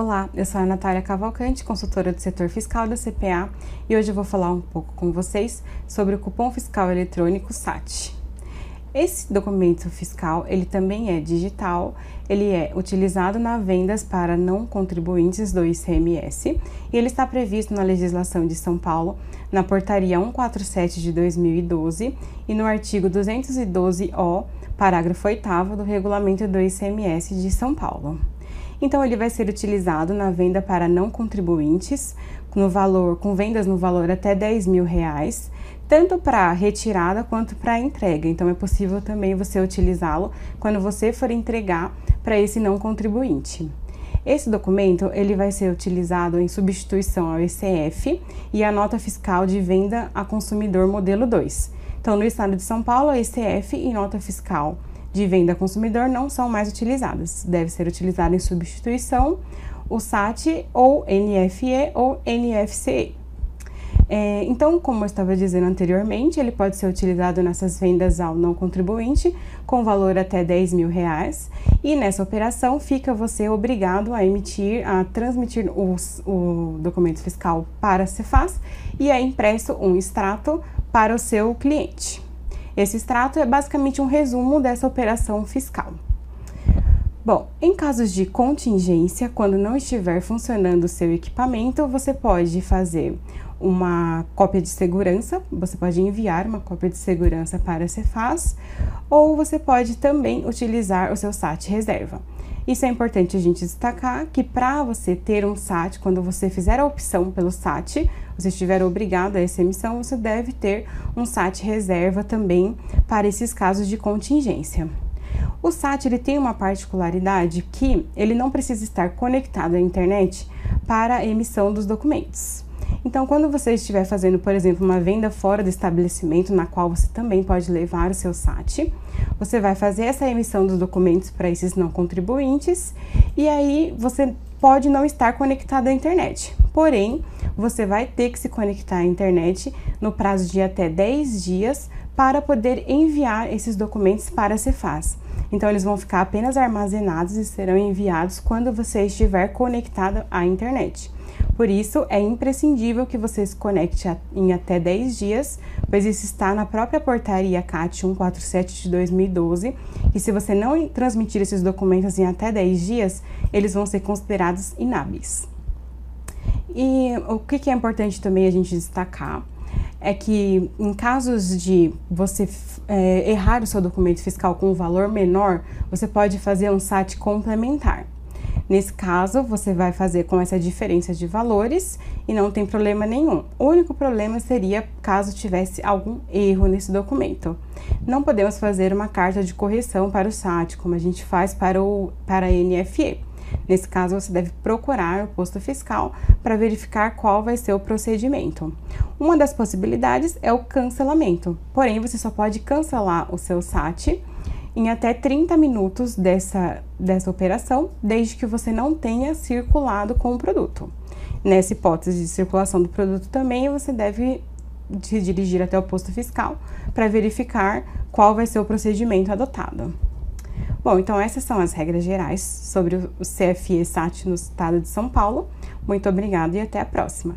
Olá, eu sou a Natália Cavalcante, consultora do setor fiscal da CPA, e hoje eu vou falar um pouco com vocês sobre o cupom fiscal eletrônico SAT. Esse documento fiscal, ele também é digital, ele é utilizado na vendas para não contribuintes do ICMS e ele está previsto na legislação de São Paulo, na portaria 147 de 2012 e no artigo 212-O, parágrafo 8 do regulamento do ICMS de São Paulo. Então ele vai ser utilizado na venda para não contribuintes, no valor, com vendas no valor até 10 mil reais, tanto para retirada quanto para entrega. Então é possível também você utilizá-lo quando você for entregar para esse não contribuinte. Esse documento ele vai ser utilizado em substituição ao ECF e a nota fiscal de venda a consumidor modelo 2. Então, no estado de São Paulo, a ECF e nota fiscal de venda a consumidor não são mais utilizadas. Deve ser utilizado em substituição o SAT ou NFE ou NFCE. É, então, como eu estava dizendo anteriormente, ele pode ser utilizado nessas vendas ao não contribuinte com valor até 10 mil reais e nessa operação fica você obrigado a emitir, a transmitir os, o documento fiscal para a Cefaz e é impresso um extrato para o seu cliente. Esse extrato é basicamente um resumo dessa operação fiscal. Bom, em casos de contingência, quando não estiver funcionando o seu equipamento, você pode fazer uma cópia de segurança, você pode enviar uma cópia de segurança para a Cefaz, ou você pode também utilizar o seu SAT reserva. Isso é importante a gente destacar que para você ter um SAT, quando você fizer a opção pelo SAT, você estiver obrigado a essa emissão, você deve ter um SAT reserva também para esses casos de contingência. O SAT ele tem uma particularidade que ele não precisa estar conectado à internet para a emissão dos documentos. Então, quando você estiver fazendo, por exemplo, uma venda fora do estabelecimento, na qual você também pode levar o seu SAT, você vai fazer essa emissão dos documentos para esses não contribuintes e aí você pode não estar conectado à internet. Porém, você vai ter que se conectar à internet no prazo de até 10 dias para poder enviar esses documentos para a Cefaz. Então, eles vão ficar apenas armazenados e serão enviados quando você estiver conectado à internet. Por isso, é imprescindível que você se conecte em até 10 dias, pois isso está na própria portaria CAT 147 de 2012, e se você não transmitir esses documentos em até 10 dias, eles vão ser considerados inábeis. E o que é importante também a gente destacar é que em casos de você é, errar o seu documento fiscal com um valor menor, você pode fazer um SAT complementar. Nesse caso, você vai fazer com essa diferença de valores e não tem problema nenhum. O único problema seria caso tivesse algum erro nesse documento. Não podemos fazer uma carta de correção para o SAT, como a gente faz para, o, para a NFE. Nesse caso, você deve procurar o posto fiscal para verificar qual vai ser o procedimento. Uma das possibilidades é o cancelamento, porém, você só pode cancelar o seu SAT em até 30 minutos dessa, dessa operação, desde que você não tenha circulado com o produto. Nessa hipótese de circulação do produto também, você deve se dirigir até o posto fiscal para verificar qual vai ser o procedimento adotado. Bom, então essas são as regras gerais sobre o CFE SAT no estado de São Paulo. Muito obrigada e até a próxima.